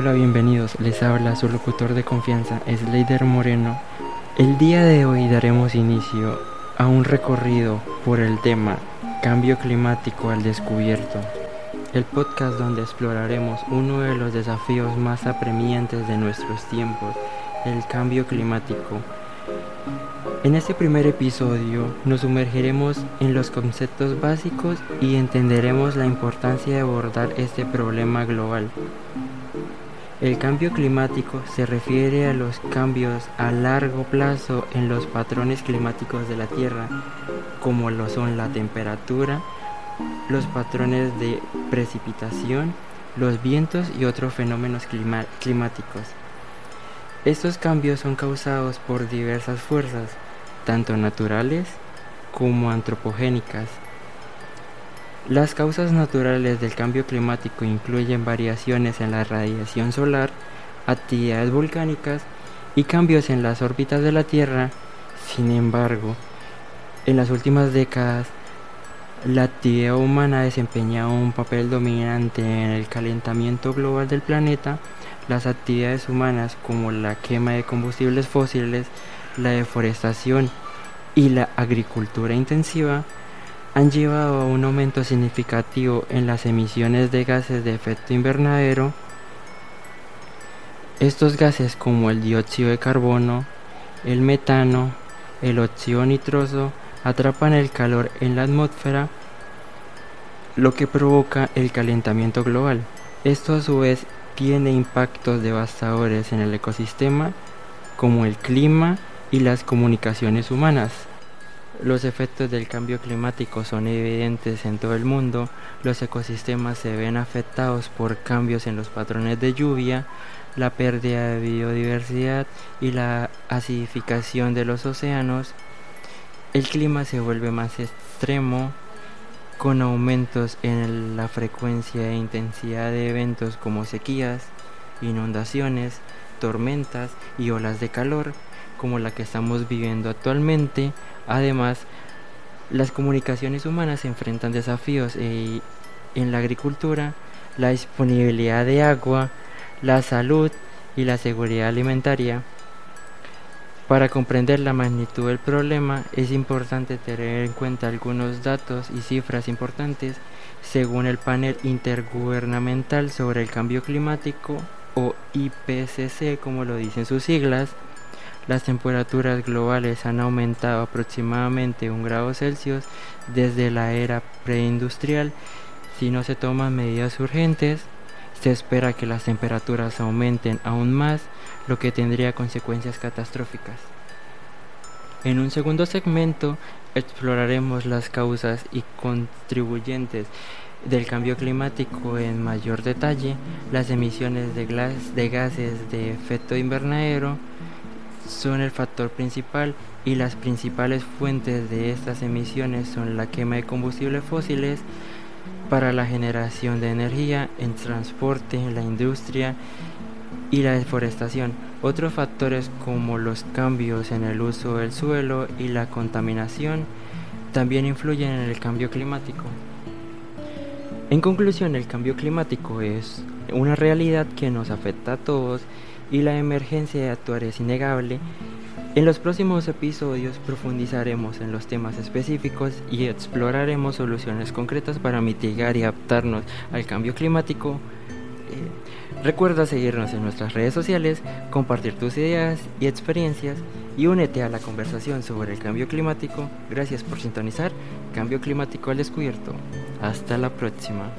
Hola, bienvenidos. Les habla su locutor de confianza, Slater Moreno. El día de hoy daremos inicio a un recorrido por el tema Cambio climático al descubierto. El podcast donde exploraremos uno de los desafíos más apremiantes de nuestros tiempos, el cambio climático. En este primer episodio nos sumergiremos en los conceptos básicos y entenderemos la importancia de abordar este problema global. El cambio climático se refiere a los cambios a largo plazo en los patrones climáticos de la Tierra, como lo son la temperatura, los patrones de precipitación, los vientos y otros fenómenos climáticos. Estos cambios son causados por diversas fuerzas, tanto naturales como antropogénicas, las causas naturales del cambio climático incluyen variaciones en la radiación solar, actividades volcánicas y cambios en las órbitas de la Tierra. Sin embargo, en las últimas décadas, la actividad humana ha desempeñado un papel dominante en el calentamiento global del planeta. Las actividades humanas como la quema de combustibles fósiles, la deforestación y la agricultura intensiva han llevado a un aumento significativo en las emisiones de gases de efecto invernadero. Estos gases como el dióxido de carbono, el metano, el óxido nitroso atrapan el calor en la atmósfera, lo que provoca el calentamiento global. Esto a su vez tiene impactos devastadores en el ecosistema como el clima y las comunicaciones humanas. Los efectos del cambio climático son evidentes en todo el mundo, los ecosistemas se ven afectados por cambios en los patrones de lluvia, la pérdida de biodiversidad y la acidificación de los océanos. El clima se vuelve más extremo, con aumentos en la frecuencia e intensidad de eventos como sequías, inundaciones, tormentas y olas de calor, como la que estamos viviendo actualmente, Además, las comunicaciones humanas enfrentan desafíos eh, en la agricultura, la disponibilidad de agua, la salud y la seguridad alimentaria. Para comprender la magnitud del problema es importante tener en cuenta algunos datos y cifras importantes según el panel intergubernamental sobre el cambio climático o IPCC como lo dicen sus siglas. Las temperaturas globales han aumentado aproximadamente un grado Celsius desde la era preindustrial. Si no se toman medidas urgentes, se espera que las temperaturas aumenten aún más, lo que tendría consecuencias catastróficas. En un segundo segmento exploraremos las causas y contribuyentes del cambio climático en mayor detalle, las emisiones de, gases de efecto invernadero, son el factor principal y las principales fuentes de estas emisiones son la quema de combustibles fósiles para la generación de energía, en transporte, la industria y la deforestación. Otros factores como los cambios en el uso del suelo y la contaminación también influyen en el cambio climático. En conclusión, el cambio climático es una realidad que nos afecta a todos y la emergencia de actuar es innegable, en los próximos episodios profundizaremos en los temas específicos y exploraremos soluciones concretas para mitigar y adaptarnos al cambio climático. Eh, recuerda seguirnos en nuestras redes sociales, compartir tus ideas y experiencias y únete a la conversación sobre el cambio climático. Gracias por sintonizar Cambio Climático al Descubierto. Hasta la próxima.